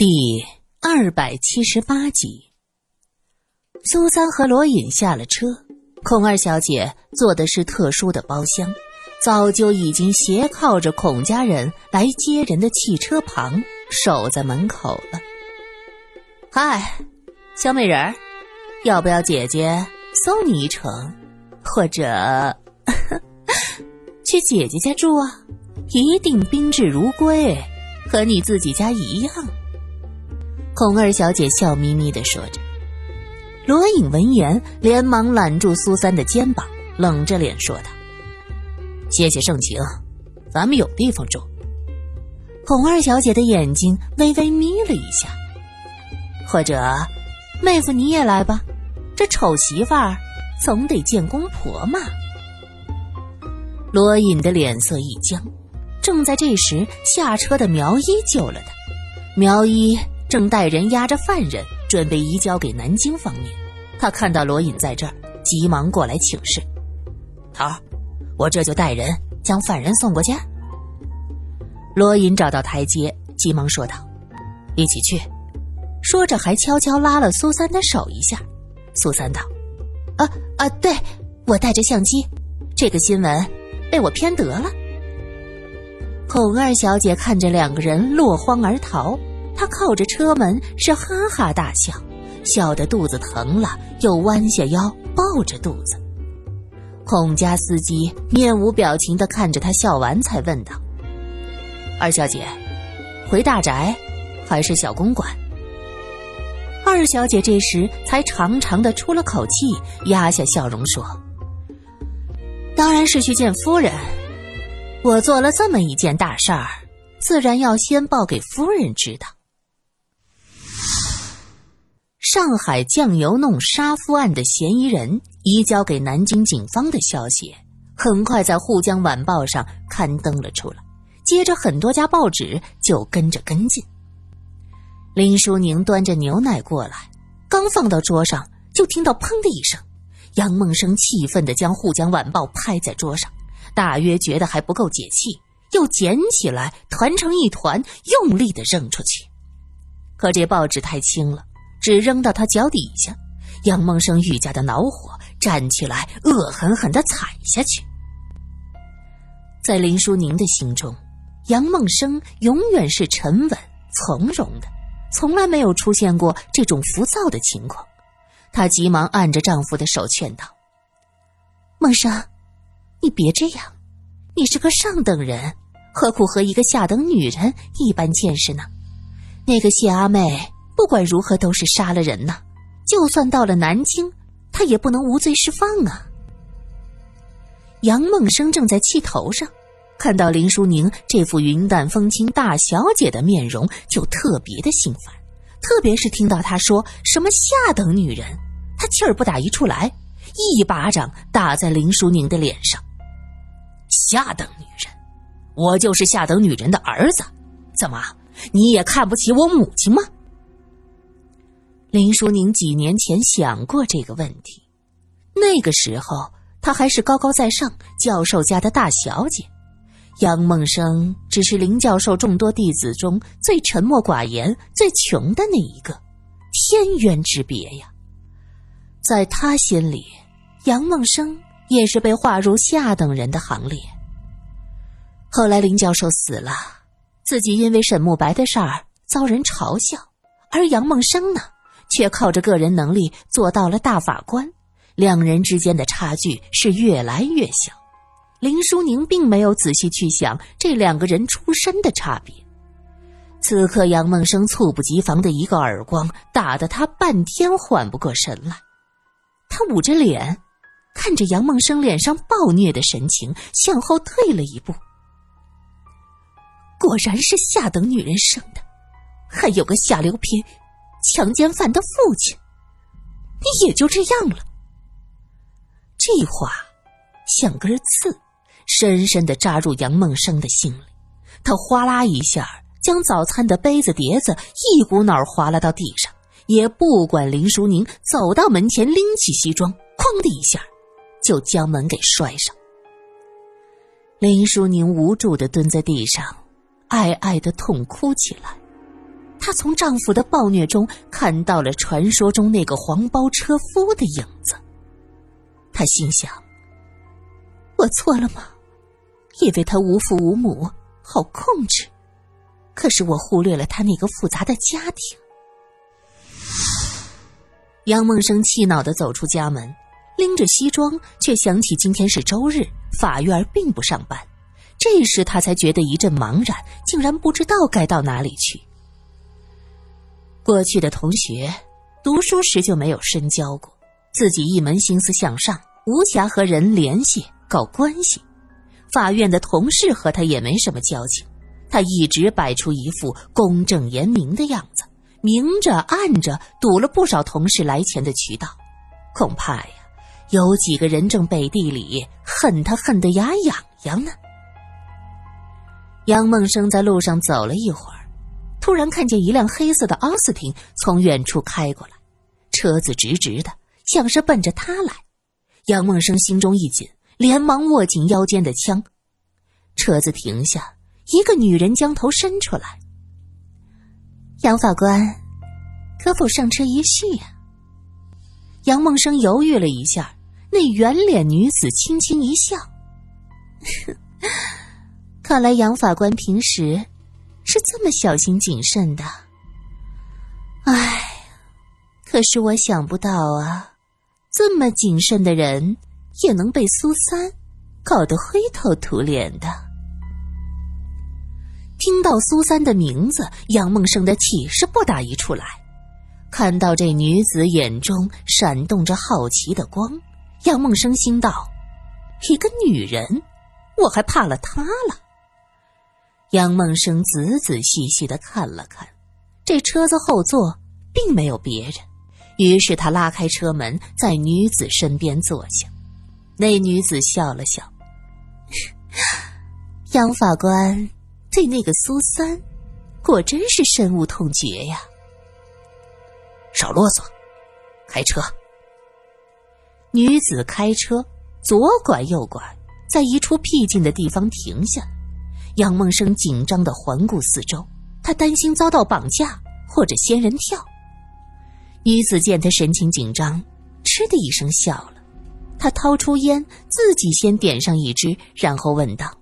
第二百七十八集，苏三和罗隐下了车，孔二小姐坐的是特殊的包厢，早就已经斜靠着孔家人来接人的汽车旁，守在门口了。嗨，小美人儿，要不要姐姐送你一程，或者 去姐姐家住啊？一定宾至如归，和你自己家一样。孔二小姐笑眯眯的说着，罗隐闻言连忙揽住苏三的肩膀，冷着脸说道：“谢谢盛情，咱们有地方住。”孔二小姐的眼睛微微眯了一下，或者，妹夫你也来吧，这丑媳妇儿总得见公婆嘛。罗隐的脸色一僵，正在这时，下车的苗一救了他，苗一。正带人押着犯人，准备移交给南京方面。他看到罗隐在这儿，急忙过来请示：“头儿，我这就带人将犯人送过去。”罗隐找到台阶，急忙说道：“一起去。”说着还悄悄拉了苏三的手一下。苏三道：“啊啊，对，我带着相机，这个新闻被我偏得了。”孔二小姐看着两个人落荒而逃。他靠着车门是哈哈大笑，笑得肚子疼了，又弯下腰抱着肚子。孔家司机面无表情地看着他笑完，才问道：“二小姐，回大宅，还是小公馆？”二小姐这时才长长的出了口气，压下笑容说：“当然是去见夫人。我做了这么一件大事儿，自然要先报给夫人知道。”上海酱油弄杀夫案的嫌疑人移交给南京警方的消息，很快在《沪江晚报》上刊登了出来。接着，很多家报纸就跟着跟进。林淑宁端着牛奶过来，刚放到桌上，就听到“砰”的一声。杨梦生气愤地将《沪江晚报》拍在桌上，大约觉得还不够解气，又捡起来团成一团，用力地扔出去。可这报纸太轻了。只扔到他脚底下，杨梦生愈加的恼火，站起来恶狠狠地踩下去。在林淑宁的心中，杨梦生永远是沉稳从容的，从来没有出现过这种浮躁的情况。她急忙按着丈夫的手劝道：“梦生，你别这样，你是个上等人，何苦和一个下等女人一般见识呢？那个谢阿妹。”不管如何，都是杀了人呐！就算到了南京，他也不能无罪释放啊！杨梦生正在气头上，看到林淑宁这副云淡风轻大小姐的面容，就特别的心烦。特别是听到她说什么下等女人，他气儿不打一处来，一巴掌打在林淑宁的脸上。下等女人，我就是下等女人的儿子，怎么你也看不起我母亲吗？林淑宁几年前想过这个问题，那个时候她还是高高在上教授家的大小姐，杨梦生只是林教授众多弟子中最沉默寡言、最穷的那一个，天渊之别呀！在他心里，杨梦生也是被划入下等人的行列。后来林教授死了，自己因为沈慕白的事儿遭人嘲笑，而杨梦生呢？却靠着个人能力做到了大法官，两人之间的差距是越来越小。林淑宁并没有仔细去想这两个人出身的差别。此刻，杨梦生猝不及防的一个耳光打得他半天缓不过神来。他捂着脸，看着杨梦生脸上暴虐的神情，向后退了一步。果然是下等女人生的，还有个下流嫔。强奸犯的父亲，你也就这样了。这话像根刺，深深的扎入杨梦生的心里。他哗啦一下将早餐的杯子碟子一股脑划拉到地上，也不管林淑宁走到门前，拎起西装，哐的一下就将门给摔上。林淑宁无助的蹲在地上，哀哀的痛哭起来。她从丈夫的暴虐中看到了传说中那个黄包车夫的影子。她心想：“我错了吗？以为他无父无母，好控制。可是我忽略了他那个复杂的家庭。”杨梦生气恼的走出家门，拎着西装，却想起今天是周日，法院并不上班。这时他才觉得一阵茫然，竟然不知道该到哪里去。过去的同学，读书时就没有深交过，自己一门心思向上，无暇和人联系搞关系。法院的同事和他也没什么交情，他一直摆出一副公正严明的样子。明着暗着堵了不少同事来钱的渠道，恐怕呀，有几个人正背地里恨他恨得牙痒痒呢。杨梦生在路上走了一会儿，突然看见一辆黑色的奥斯汀从远处开过来，车子直直的，像是奔着他来。杨梦生心中一紧，连忙握紧腰间的枪。车子停下，一个女人将头伸出来。杨法官，可否上车一叙呀？杨梦生犹豫了一下，那圆脸女子轻轻一笑：“ 看来杨法官平时是这么小心谨慎的。唉，可是我想不到啊，这么谨慎的人也能被苏三搞得灰头土脸的。”听到苏三的名字，杨梦生的气是不打一处来。看到这女子眼中闪动着好奇的光，杨梦生心道：“一个女人，我还怕了她了。”杨梦生仔仔细细的看了看，这车子后座并没有别人，于是他拉开车门，在女子身边坐下。那女子笑了笑：“ 杨法官。”对那个苏三，果真是深恶痛绝呀！少啰嗦，开车。女子开车，左拐右拐，在一处僻静的地方停下。杨梦生紧张的环顾四周，他担心遭到绑架或者仙人跳。女子见他神情紧张，嗤的一声笑了。他掏出烟，自己先点上一支，然后问道。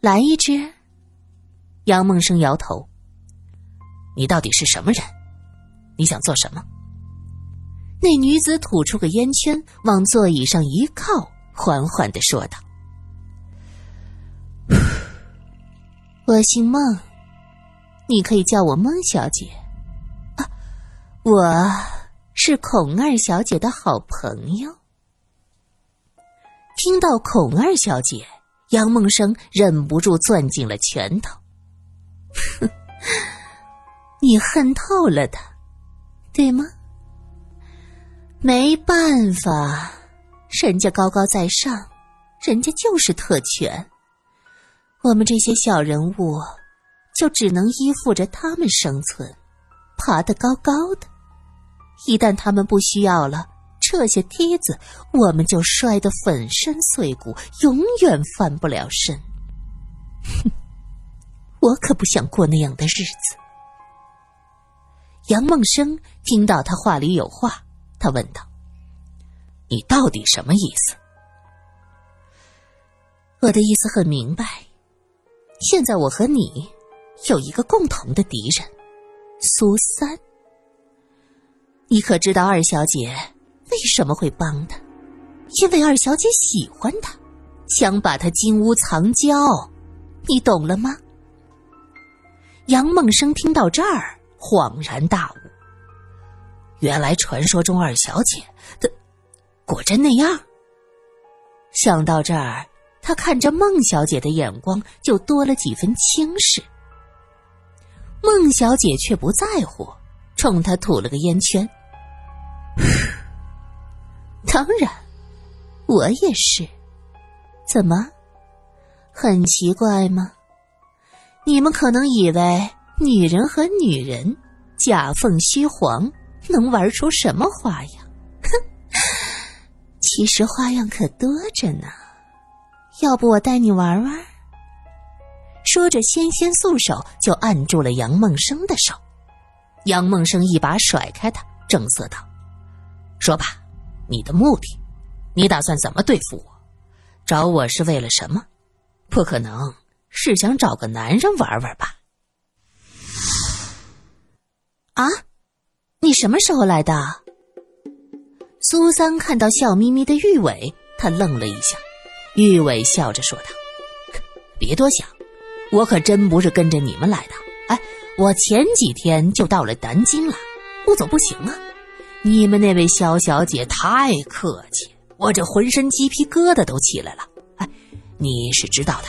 来一支。杨梦生摇头。你到底是什么人？你想做什么？那女子吐出个烟圈，往座椅上一靠，缓缓的说道：“我姓孟，你可以叫我孟小姐。我是孔二小姐的好朋友。”听到孔二小姐。杨梦生忍不住攥紧了拳头。哼，你恨透了他，对吗？没办法，人家高高在上，人家就是特权，我们这些小人物就只能依附着他们生存，爬得高高的。一旦他们不需要了。撤下梯子，我们就摔得粉身碎骨，永远翻不了身。哼，我可不想过那样的日子。杨梦生听到他话里有话，他问道：“你到底什么意思？”我的意思很明白。现在我和你有一个共同的敌人，苏三。你可知道二小姐？为什么会帮他？因为二小姐喜欢他，想把他金屋藏娇，你懂了吗？杨梦生听到这儿，恍然大悟。原来传说中二小姐的果真那样。想到这儿，他看着孟小姐的眼光就多了几分轻视。孟小姐却不在乎，冲他吐了个烟圈。当然，我也是。怎么，很奇怪吗？你们可能以为女人和女人假凤虚凰能玩出什么花样？哼，其实花样可多着呢。要不我带你玩玩？说着，纤纤素手就按住了杨梦生的手。杨梦生一把甩开他，正色道：“说吧，你的目的，你打算怎么对付我？找我是为了什么？不可能是想找个男人玩玩吧？”啊，你什么时候来的？苏三看到笑眯眯的玉伟，他愣了一下。玉伟笑着说道：“别多想，我可真不是跟着你们来的。哎，我前几天就到了南京了，不走不行啊。你们那位萧小姐太客气，我这浑身鸡皮疙瘩都起来了。哎，你是知道的，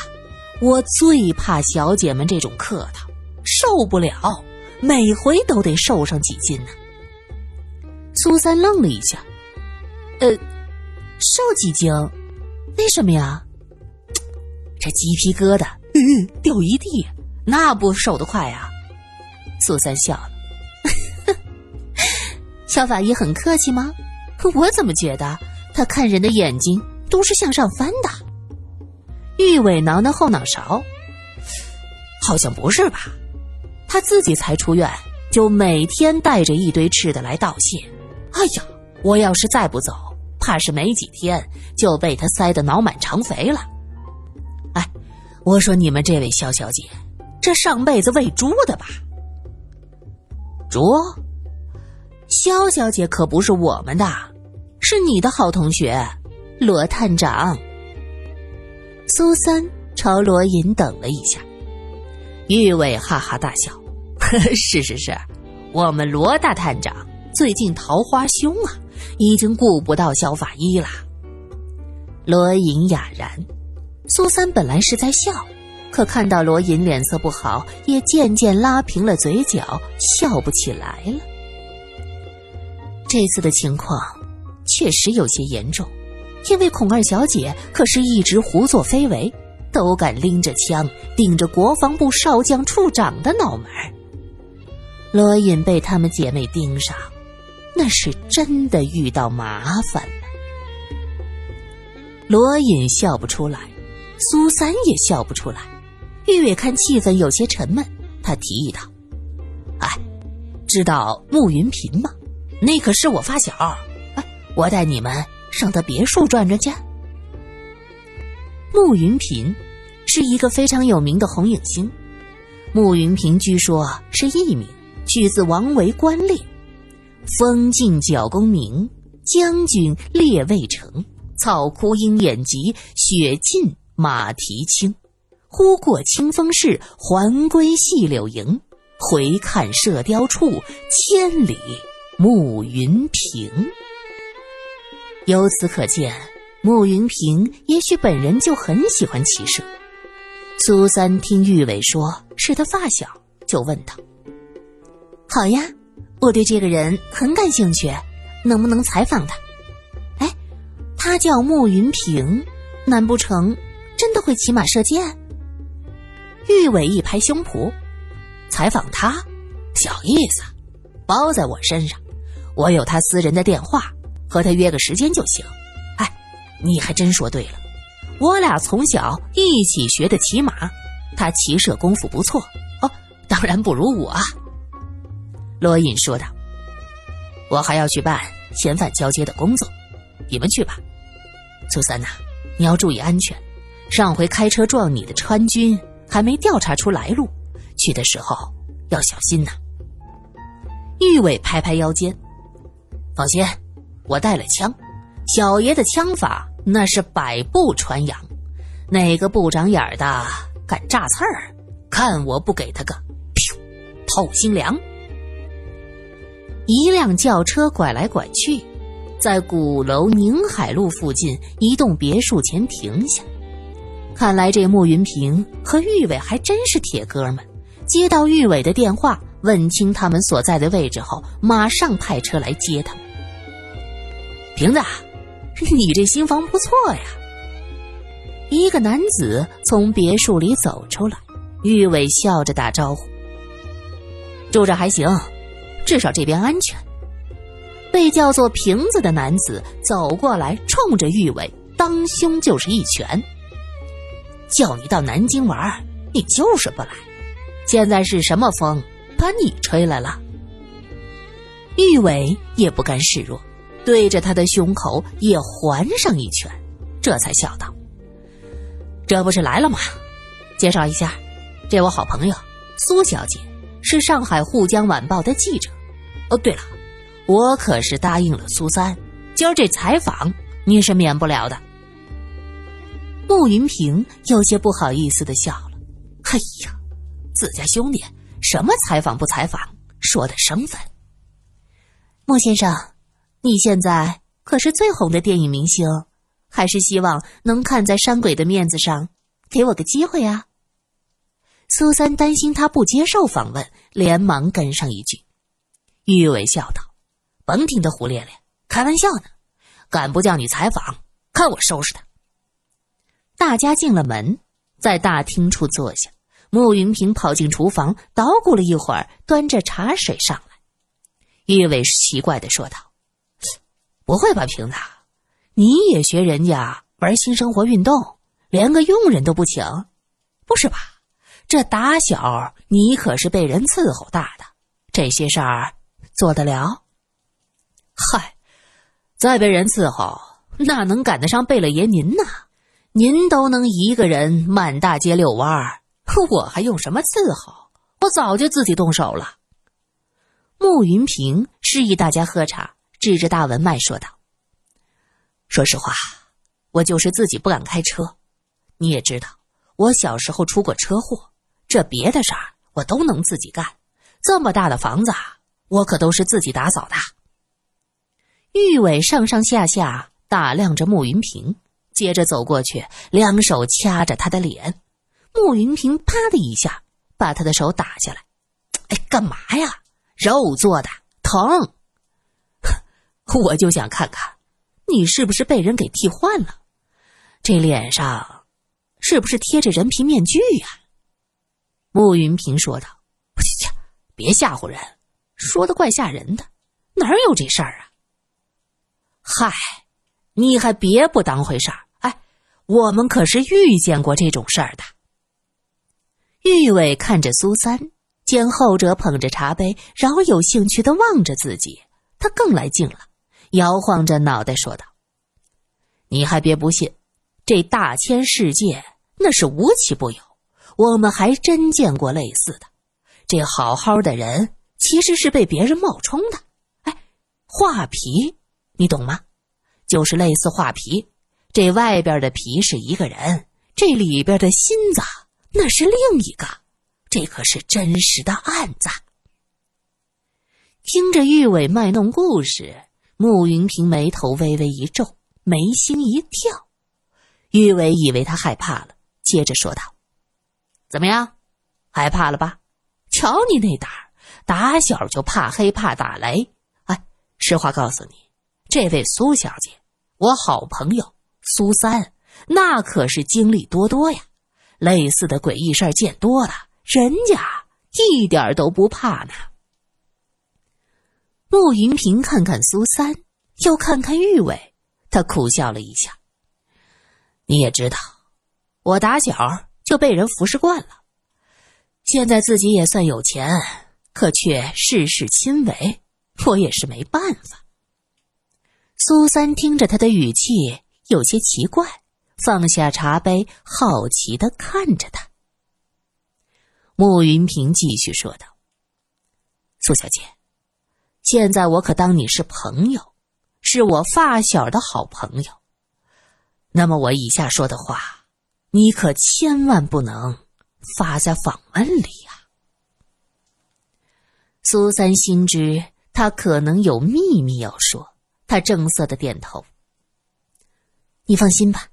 我最怕小姐们这种客套，受不了。”每回都得瘦上几斤呢。苏三愣了一下，呃，瘦几斤？为什么呀？这鸡皮疙瘩嗯嗯掉一地，那不瘦得快呀？苏三笑了，小法医很客气吗？我怎么觉得他看人的眼睛都是向上翻的？玉伟挠挠后脑勺，好像不是吧？他自己才出院，就每天带着一堆吃的来道谢。哎呀，我要是再不走，怕是没几天就被他塞得脑满肠肥了。哎，我说你们这位肖小姐，这上辈子喂猪的吧？猪？肖小姐可不是我们的，是你的好同学，罗探长。苏三朝罗隐等了一下，玉伟哈哈大笑。是是是，我们罗大探长最近桃花凶啊，已经顾不到小法医了。罗隐哑然，苏三本来是在笑，可看到罗隐脸色不好，也渐渐拉平了嘴角，笑不起来了。这次的情况确实有些严重，因为孔二小姐可是一直胡作非为，都敢拎着枪顶着国防部少将处长的脑门。罗隐被她们姐妹盯上，那是真的遇到麻烦了。罗隐笑不出来，苏三也笑不出来。玉伟看气氛有些沉闷，他提议道：“哎，知道慕云平吗？那可是我发小。哎，我带你们上他别墅转转去。”慕云平是一个非常有名的红影星。慕云平据说是艺名。取自王维官猎，风劲角弓鸣，将军列渭城。草枯鹰眼疾，雪尽马蹄轻。忽过清风市，还归细柳营。回看射雕处，千里暮云平。由此可见，慕云平也许本人就很喜欢骑射。苏三听玉伟说是他发小，就问道。好呀，我对这个人很感兴趣，能不能采访他？哎，他叫慕云平，难不成真的会骑马射箭？玉伟一拍胸脯，采访他，小意思，包在我身上，我有他私人的电话，和他约个时间就行。哎，你还真说对了，我俩从小一起学的骑马，他骑射功夫不错哦，当然不如我。罗隐说道：“我还要去办嫌犯交接的工作，你们去吧。苏三呐，你要注意安全。上回开车撞你的川军还没调查出来路，去的时候要小心呐。”玉伟拍拍腰间：“放心，我带了枪，小爷的枪法那是百步穿杨，哪个不长眼的敢炸刺儿，看我不给他个噗透心凉！”一辆轿车拐来拐去，在鼓楼宁海路附近一栋别墅前停下。看来这穆云平和玉伟还真是铁哥们。接到玉伟的电话，问清他们所在的位置后，马上派车来接他们。瓶子，你这新房不错呀。一个男子从别墅里走出来，玉伟笑着打招呼：“住着还行。”至少这边安全。被叫做瓶子的男子走过来，冲着玉伟当胸就是一拳。叫你到南京玩，你就是不来。现在是什么风把你吹来了？玉伟也不甘示弱，对着他的胸口也还上一拳，这才笑道：“这不是来了吗？介绍一下，这我好朋友苏小姐，是上海沪江晚报的记者。哦，对了，我可是答应了苏三，今儿这采访你是免不了的。”穆云平有些不好意思的笑了：“哎呀。”自家兄弟，什么采访不采访，说的生分。莫先生，你现在可是最红的电影明星，还是希望能看在山鬼的面子上，给我个机会啊？苏三担心他不接受访问，连忙跟上一句。玉伟笑道：“甭听他胡咧咧，开玩笑呢。敢不叫你采访，看我收拾他。”大家进了门，在大厅处坐下。穆云平跑进厨房，捣鼓了一会儿，端着茶水上来。玉伟奇怪的说道：“不会吧，平子，你也学人家玩新生活运动，连个佣人都不请？不是吧？这打小你可是被人伺候大的，这些事儿做得了？嗨，再被人伺候，那能赶得上贝勒爷您呢？您都能一个人满大街遛弯儿。”我还用什么伺候？我早就自己动手了。穆云平示意大家喝茶，指着大文脉说道：“说实话，我就是自己不敢开车。你也知道，我小时候出过车祸，这别的事儿我都能自己干。这么大的房子，我可都是自己打扫的。”玉伟上上下下打量着穆云平，接着走过去，两手掐着他的脸。穆云平啪的一下把他的手打下来，哎，干嘛呀？肉做的，疼！我就想看看，你是不是被人给替换了？这脸上是不是贴着人皮面具呀？穆云平说道：“切，别吓唬人，说的怪吓人的，哪有这事儿啊？”嗨，你还别不当回事儿！哎，我们可是遇见过这种事儿的。玉伟看着苏三，见后者捧着茶杯，饶有兴趣的望着自己，他更来劲了，摇晃着脑袋说道：“你还别不信，这大千世界那是无奇不有，我们还真见过类似的。这好好的人，其实是被别人冒充的。哎，画皮，你懂吗？就是类似画皮，这外边的皮是一个人，这里边的心脏。”那是另一个，这可是真实的案子。听着玉伟卖弄故事，穆云平眉头微微一皱，眉心一跳。玉伟以为他害怕了，接着说道：“怎么样，害怕了吧？瞧你那胆儿，打小就怕黑怕打雷。哎，实话告诉你，这位苏小姐，我好朋友苏三，那可是经历多多呀。”类似的诡异事儿见多了，人家一点都不怕呢。穆云平看看苏三，又看看玉伟，他苦笑了一下。你也知道，我打小就被人服侍惯了，现在自己也算有钱，可却事事亲为，我也是没办法。苏三听着他的语气有些奇怪。放下茶杯，好奇的看着他。穆云平继续说道：“苏小姐，现在我可当你是朋友，是我发小的好朋友。那么我以下说的话，你可千万不能发在访问里。”苏三心知他可能有秘密要说，他正色的点头：“你放心吧。”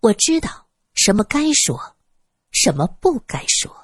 我知道什么该说，什么不该说。